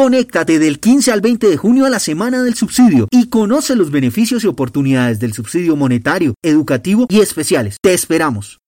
Conéctate del 15 al 20 de junio a la Semana del Subsidio y conoce los beneficios y oportunidades del subsidio monetario, educativo y especiales. Te esperamos.